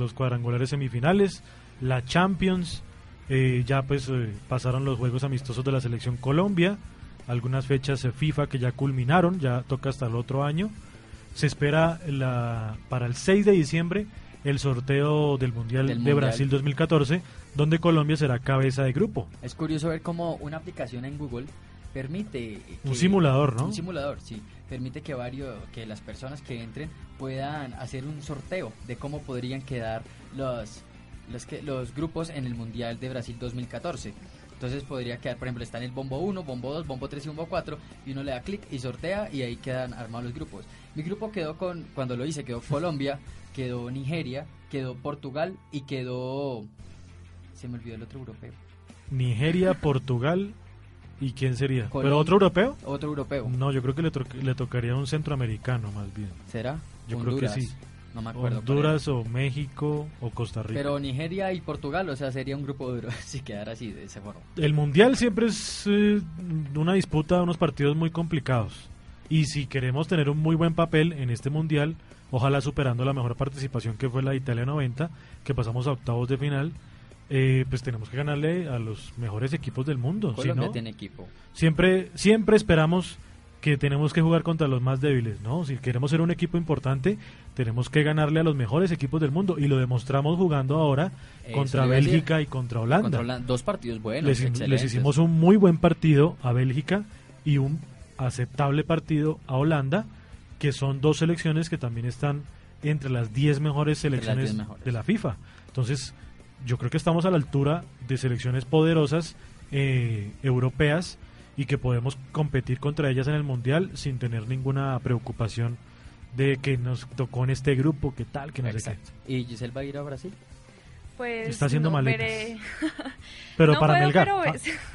Los cuadrangulares semifinales, la Champions, eh, ya pues eh, pasaron los juegos amistosos de la selección Colombia, algunas fechas eh, FIFA que ya culminaron, ya toca hasta el otro año. Se espera la, para el 6 de diciembre el sorteo del Mundial Del de Mundial. Brasil 2014, donde Colombia será cabeza de grupo. Es curioso ver cómo una aplicación en Google permite... Un que- simulador, ¿no? Un simulador, sí. Permite que varios, que las personas que entren puedan hacer un sorteo de cómo podrían quedar los, los, que, los grupos en el Mundial de Brasil 2014. Entonces podría quedar, por ejemplo, está en el bombo 1, bombo 2, bombo 3 y bombo 4 y uno le da clic y sortea y ahí quedan armados los grupos. Mi grupo quedó con, cuando lo hice, quedó Colombia, quedó Nigeria, quedó Portugal y quedó... Se me olvidó el otro europeo. Nigeria, Portugal y quién sería. ¿Pero Colombia. otro europeo? Otro europeo. No, yo creo que le, to- le tocaría un centroamericano más bien. ¿Será? Yo creo que Honduras. sí. No me acuerdo. Honduras o México o Costa. Rica. Pero Nigeria y Portugal, o sea, sería un grupo duro si quedara así, de esa forma. El mundial siempre es eh, una disputa, unos partidos muy complicados. Y si queremos tener un muy buen papel en este mundial, ojalá superando la mejor participación que fue la de Italia 90, que pasamos a octavos de final, eh, pues tenemos que ganarle a los mejores equipos del mundo. Si Colombia no, tiene equipo. siempre, siempre esperamos que tenemos que jugar contra los más débiles, ¿no? Si queremos ser un equipo importante, tenemos que ganarle a los mejores equipos del mundo y lo demostramos jugando ahora Eso contra. Bélgica y contra Holanda. Contra Holanda, Dos partidos buenos, les, hicimos un muy buen partido a Bélgica y un aceptable partido a Holanda, que son dos selecciones que también están entre las 10 mejores las selecciones 10 mejores. de la FIFA. Entonces, yo creo que estamos a la altura de selecciones poderosas eh, europeas y que podemos competir contra ellas en el Mundial sin tener ninguna preocupación de que nos tocó en este grupo, que tal, que no sé Exacto. ¿Y Giselle va a ir a Brasil? Pues Está haciendo no, maletas. veré-. Pero no para puedo, Melgar. Pero,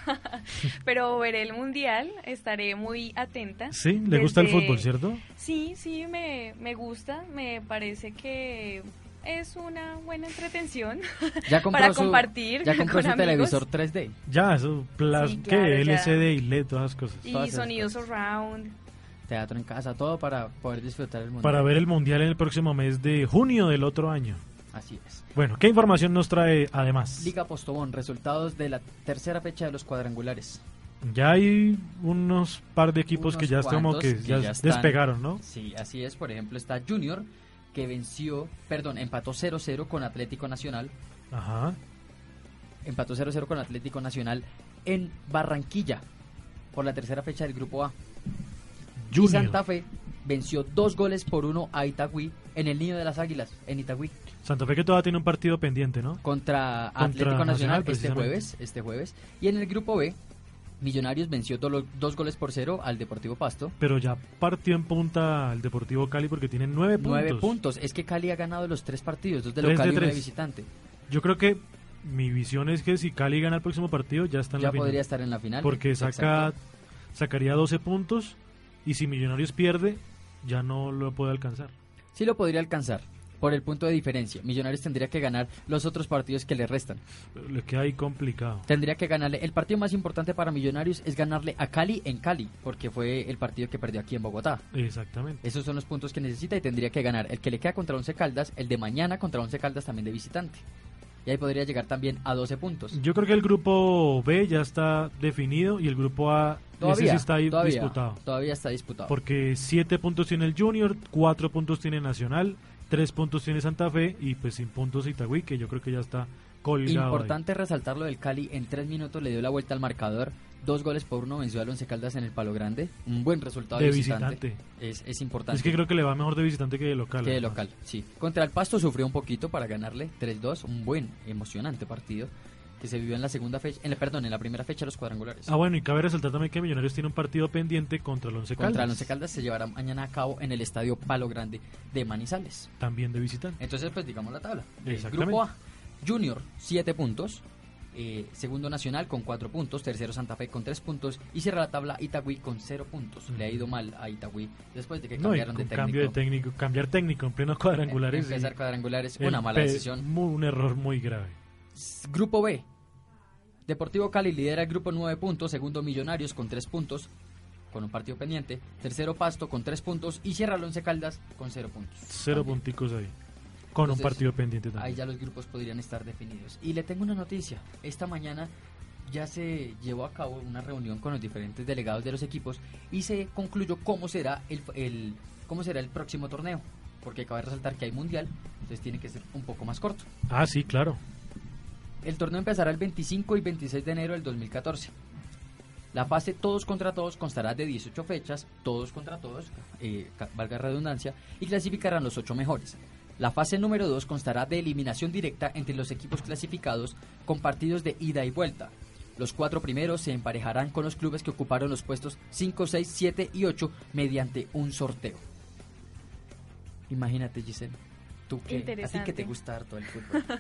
ah, pero veré el mundial, estaré muy atenta. sí, le gusta el fútbol, ¿cierto? Sí, sí, me, me gusta, me parece que es una buena entretención Ya para su, compartir ya compró con su amigos. televisor 3D. Ya, eso, plas, Sí, ¿qué? claro, ya. LCD y LED, todas esas cosas. y sonidos surround. Teatro en casa, todo para poder disfrutar el mundo. Para ver el Mundial en el próximo mes de junio del otro año. Así es. Bueno, ¿qué información nos trae además? Liga Postobón, resultados de la tercera fecha de los cuadrangulares. Ya hay unos par de equipos que Unos ya están como que que ya, ya están. despegaron, ¿no? Sí, así es. Por ejemplo, está Junior, que venció, perdón, empató 0-0 con Atlético Nacional. Ajá. Empató 0-0 con Atlético Nacional en Barranquilla por la tercera fecha del Grupo A. Y Junior. Santa Fe venció dos goles por uno a Itagüí en el Niño de las Águilas, en Itagüí, Santa Fe que todavía tiene un partido pendiente, ¿no? contra, Contra Atlético Nacional, Nacional este jueves, este jueves. Y en el Grupo B, Millonarios venció do- dos goles por cero al Deportivo Pasto. Pero ya partió en punta el Deportivo Cali porque tiene nueve puntos. Nueve puntos. Es que Cali ha ganado los tres partidos, dos de Tres de local y uno de tres. visitante. Yo creo que mi visión es que si Cali gana el próximo partido ya está en Ya la final. podría estar en la final. Porque saca, sacaría 12 puntos y si Millonarios pierde ya no lo puede alcanzar. Sí lo podría alcanzar por el punto de diferencia. Millonarios tendría que ganar los otros partidos que le restan. Le queda ahí complicado. Tendría que ganarle. El partido más importante para Millonarios es ganarle a Cali en Cali, porque fue el partido que perdió aquí en Bogotá. Exactamente. Esos son los puntos que necesita y tendría que ganar el que le queda contra Once Caldas, el de mañana contra Once Caldas también de visitante. Y ahí podría llegar también a 12 puntos. Yo creo que el grupo B ya está definido y el grupo A ese Todavía, sí está todavía, disputado. todavía está disputado. Porque 7 puntos tiene el Junior, 4 puntos tiene Nacional, 3 puntos tiene Santa Fe y pues sin puntos Itagüí, que yo creo que ya está colgado. ahí. Importante resaltar lo del Cali, en tres minutos le dio la vuelta al marcador, dos goles por uno venció al Once Caldas en el Palo Grande, un buen resultado De de visitante. visitante. Es, es importante. Es que creo que le va mejor de visitante que de local. que de local, sí. Contra el Pasto sufrió un poquito para ganarle 3-2, un buen, emocionante partido. Que se vivió en la segunda fecha, en la, perdón, en la primera fecha de los cuadrangulares. Ah, bueno, y cabe resaltar también que Millonarios tiene un partido pendiente contra el Once Caldas. Contra el Once Caldas se llevará mañana a cabo en el Estadio Palo Grande de Manizales. También de visitante. Entonces, pues digamos la tabla. Exactamente. Grupo A, Junior, 7 puntos. eh, segundo Nacional con 4 puntos. Tercero Santa Fe con 3 puntos. Y cierra la tabla Itagüí con 0 puntos. Le ha ido mal a Itagüí después de que cambiaron de cambio de técnico. técnico, cambiar técnico en pleno cuadrangulares. Empezar cuadrangulares, una mala decisión. mu- un error muy grave. Grupo B. Deportivo Cali lidera el grupo 9 puntos, segundo Millonarios con 3 puntos, con un partido pendiente, tercero Pasto con 3 puntos y cierra el Once Caldas con 0 puntos. Cero También. punticos ahí. Con Entonces, un partido pendiente Ahí también. ya los grupos podrían estar definidos. Y le tengo una noticia. Esta mañana ya se llevó a cabo una reunión con los diferentes delegados de los equipos y se concluyó cómo será el, el- cómo será el próximo torneo. Porque cabe resaltar que hay mundial, entonces tiene que ser un poco más corto. Ah, sí, claro. El torneo empezará el 25 y 26 de enero del 2014. La fase todos contra todos constará de 18 fechas, todos contra todos, eh, valga redundancia, y clasificarán los 8 mejores. La fase número 2 constará de eliminación directa entre los equipos clasificados con partidos de ida y vuelta. Los cuatro primeros se emparejarán con los clubes que ocuparon los puestos 5, 6, 7 y 8 mediante un sorteo. Imagínate, Giselle. Tú que, a ti que te gusta harto el fútbol.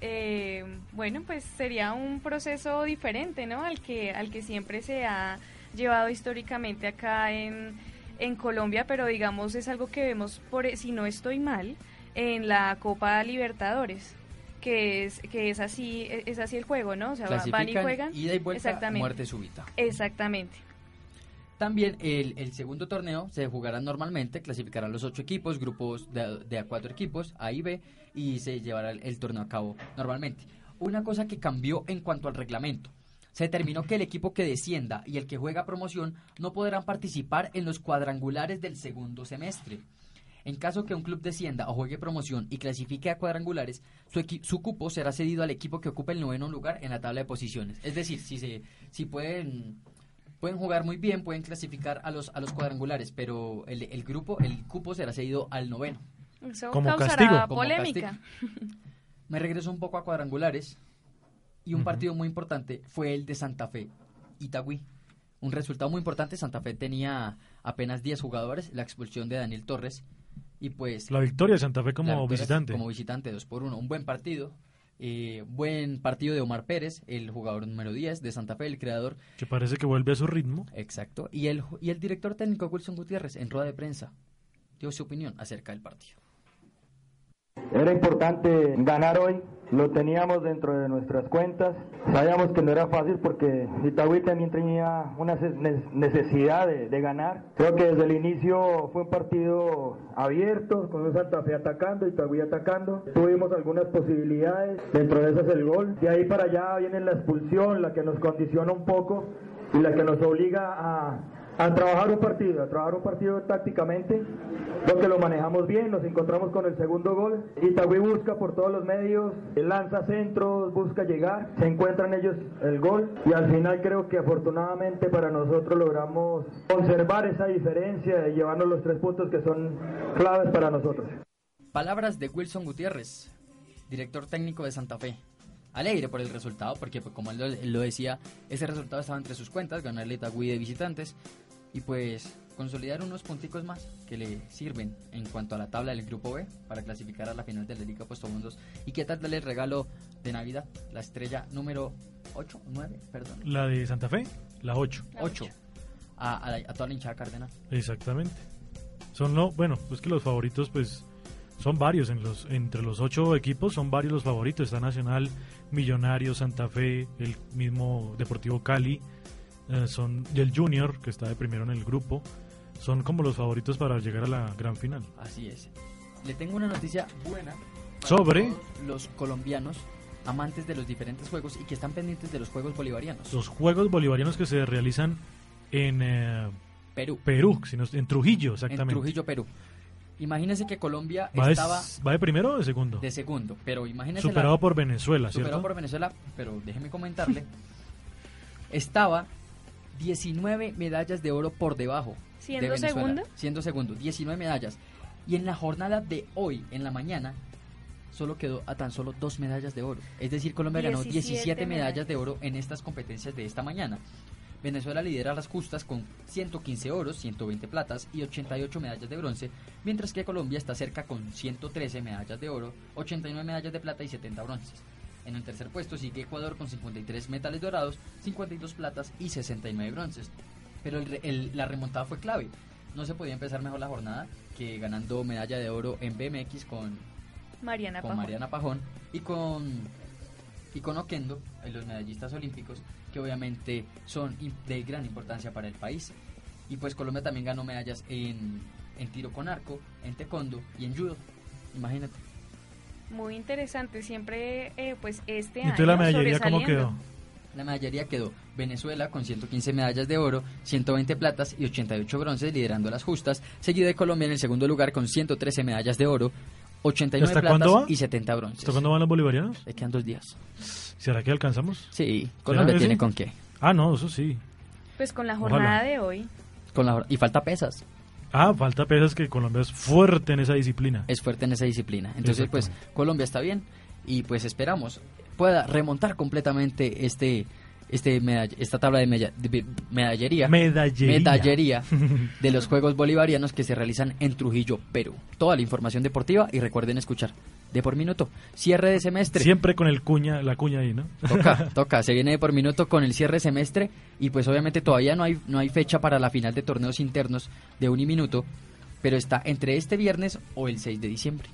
Eh, bueno, pues sería un proceso diferente, ¿no? Al que, al que siempre se ha llevado históricamente acá en, en Colombia, pero digamos es algo que vemos, por, si no estoy mal, en la Copa Libertadores, que es, que es así, es así el juego, ¿no? O sea, va- van y juegan. ida y vuelta, Exactamente. muerte súbita. Exactamente. También el, el segundo torneo se jugará normalmente, clasificarán los ocho equipos, grupos de, de a cuatro equipos, A y B, y se llevará el, torneo a cabo normalmente. Una cosa que cambió en cuanto al reglamento. Se determinó que el equipo que descienda y el que juega promoción no podrán participar en los cuadrangulares del segundo semestre. En caso que un club descienda o juegue promoción y clasifique a cuadrangulares, su, su cupo será cedido al equipo que ocupe el noveno lugar en la tabla de posiciones. Es decir, si, se, si pueden pueden jugar muy bien, pueden clasificar a los a los cuadrangulares, pero el, el grupo, el cupo será cedido al noveno. Eso Como causará castigo. Como polémica. Me regreso un poco a cuadrangulares y un partido muy importante fue el de Santa Fe, Itagüí. Un resultado muy importante, Santa Fe tenía apenas 10 jugadores, la expulsión de Daniel Torres y pues La victoria de Santa Fe como visitante. Como visitante, 2 por 1. Un buen partido. Eh, buen partido de Omar Pérez, el jugador número 10 de Santa Fe, el creador Que parece que vuelve a su ritmo. Exacto. Y el, y el director técnico Wilson Gutiérrez en rueda de prensa dio su opinión acerca del partido. Era importante ganar hoy, lo teníamos dentro de nuestras cuentas. Sabíamos que no era fácil porque Itagüí también tenía una ce- ne- necesidad de, de ganar. Creo que desde el inicio fue un partido abierto, con un Santa Fe atacando, Itagüí atacando. Tuvimos algunas posibilidades, dentro de esas el gol. De ahí para allá viene la expulsión, la que nos condiciona un poco y la que nos obliga a, a trabajar un partido, a trabajar un partido tácticamente. Creo que lo manejamos bien, nos encontramos con el segundo gol. Itagüí busca por todos los medios, lanza centros, busca llegar, se encuentran ellos el gol y al final creo que afortunadamente para nosotros logramos conservar esa diferencia y llevarnos los tres puntos que son claves para nosotros. Palabras de Wilson Gutiérrez, director técnico de Santa Fe. Alegre por el resultado, porque pues, como él lo, decía, ese resultado estaba entre sus cuentas, ganarle Itagüí de visitantes y pues consolidar unos punticos más que le sirven en cuanto a la tabla del grupo B para clasificar a la final de la Liga Puesto Mundos. ¿Y qué tal darle el regalo de Navidad? La estrella número 8, 9, perdón. La de Santa Fe, la 8. La 8 ocho. a, a toda la hinchada cardenal. Exactamente. Son lo, bueno, pues que los favoritos pues son varios en los entre los ocho equipos son varios los favoritos. Está Nacional, Millonarios, Santa Fe, el mismo Deportivo Cali, eh, son y el Junior que está de primero en el grupo. Son como los favoritos para llegar a la gran final. Así es. Le tengo una noticia buena para Sobre los colombianos amantes de los diferentes juegos y que están pendientes de los juegos bolivarianos. los Juegos Bolivarianos que se realizan en eh, Perú. Perú, sino en Trujillo, En exactamente. Trujillo, Perú. Imagínense que Colombia ¿Va de, estaba va de primero o de segundo? de segundo, pero imagínense Superado la- por Venezuela, ¿cierto? superado por Venezuela, pero déjeme comentarle, estaba 19 medallas de oro por debajo. de ¿Siendo Venezuela. segundo? Siendo segundo, 19 medallas. Y en la jornada de hoy, en la mañana, solo quedó a tan solo dos medallas de oro. Es decir, Colombia ganó 17 17 medallas medallas. de oro en estas competencias de esta mañana. Venezuela lidera las justas con 115 oros, 120 platas y 88 medallas de bronce, mientras que Colombia está cerca con 113 medallas de oro, 89 medallas de plata y 70 bronces. En el tercer puesto sigue Ecuador con 53 metales dorados, 52 platas y 69 bronces. Pero el el- la remontada fue clave. No se podía empezar mejor la jornada que ganando medalla de oro en BMX con Mariana con Pajón. Mariana Pajón y con y con Oquendo, los medallistas olímpicos, que obviamente son de gran importancia para el país. Y pues Colombia también ganó medallas en, en tiro con arco, en taekwondo y en judo. Imagínate. Muy interesante, siempre eh, pues este ¿Y año entonces la medallería cómo quedó? La medallería quedó Venezuela con 115 medallas de oro, 120 platas y 88 bronces, liderando las justas, seguido de Colombia en el segundo lugar con 113 medallas de oro, 89 ¿Hasta platas cuándo va? y 70 bronces. ¿Hasta cuándo van los bolivarianos? Le quedan dos días. ¿Será que alcanzamos? Sí, Colombia que tiene sí? con qué. Ah, no, eso sí. Pues con la Ojalá. jornada de hoy. Con la, y falta pesas. Ah, falta pesas que Colombia es fuerte en esa disciplina. Es fuerte en esa disciplina. Entonces, pues. Colombia está bien y pues esperamos pueda remontar completamente este este medall- esta tabla de, meda- de medallería. Medallería. medallería de los Juegos Bolivarianos que se realizan en Trujillo, Perú. Toda la información deportiva y recuerden escuchar de por minuto. Cierre de semestre. Siempre con el cuña, la cuña ahí, ¿no? Toca, toca, se viene de por minuto con el cierre de semestre y pues obviamente todavía no hay, no hay fecha para la final de torneos internos de un y minuto, pero está entre este viernes o el 6 de diciembre.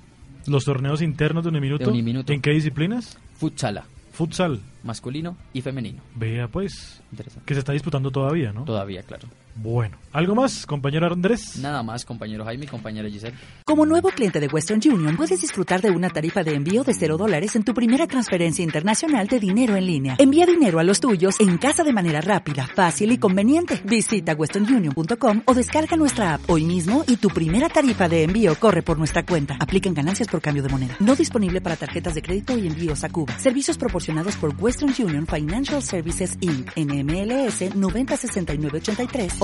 Los torneos internos de un minuto. De un minuto. ¿En qué disciplinas? Futsala, Futsal. masculino y femenino. Vea pues, Interesante. que se está disputando todavía, ¿no? Todavía, claro. Bueno, ¿algo más, compañero Andrés? Nada más, compañero Jaime y compañera Giselle. Como nuevo cliente de Western Union, puedes disfrutar de una tarifa de envío de 0 dólares en tu primera transferencia internacional de dinero en línea. Envía dinero a los tuyos en casa de manera rápida, fácil y conveniente. Visita westernunion.com o descarga nuestra app hoy mismo y tu primera tarifa de envío corre por nuestra cuenta. Aplican ganancias por cambio de moneda. No disponible para tarjetas de crédito y envíos a Cuba. Servicios proporcionados por Western Union Financial Services Inc. NMLS 906983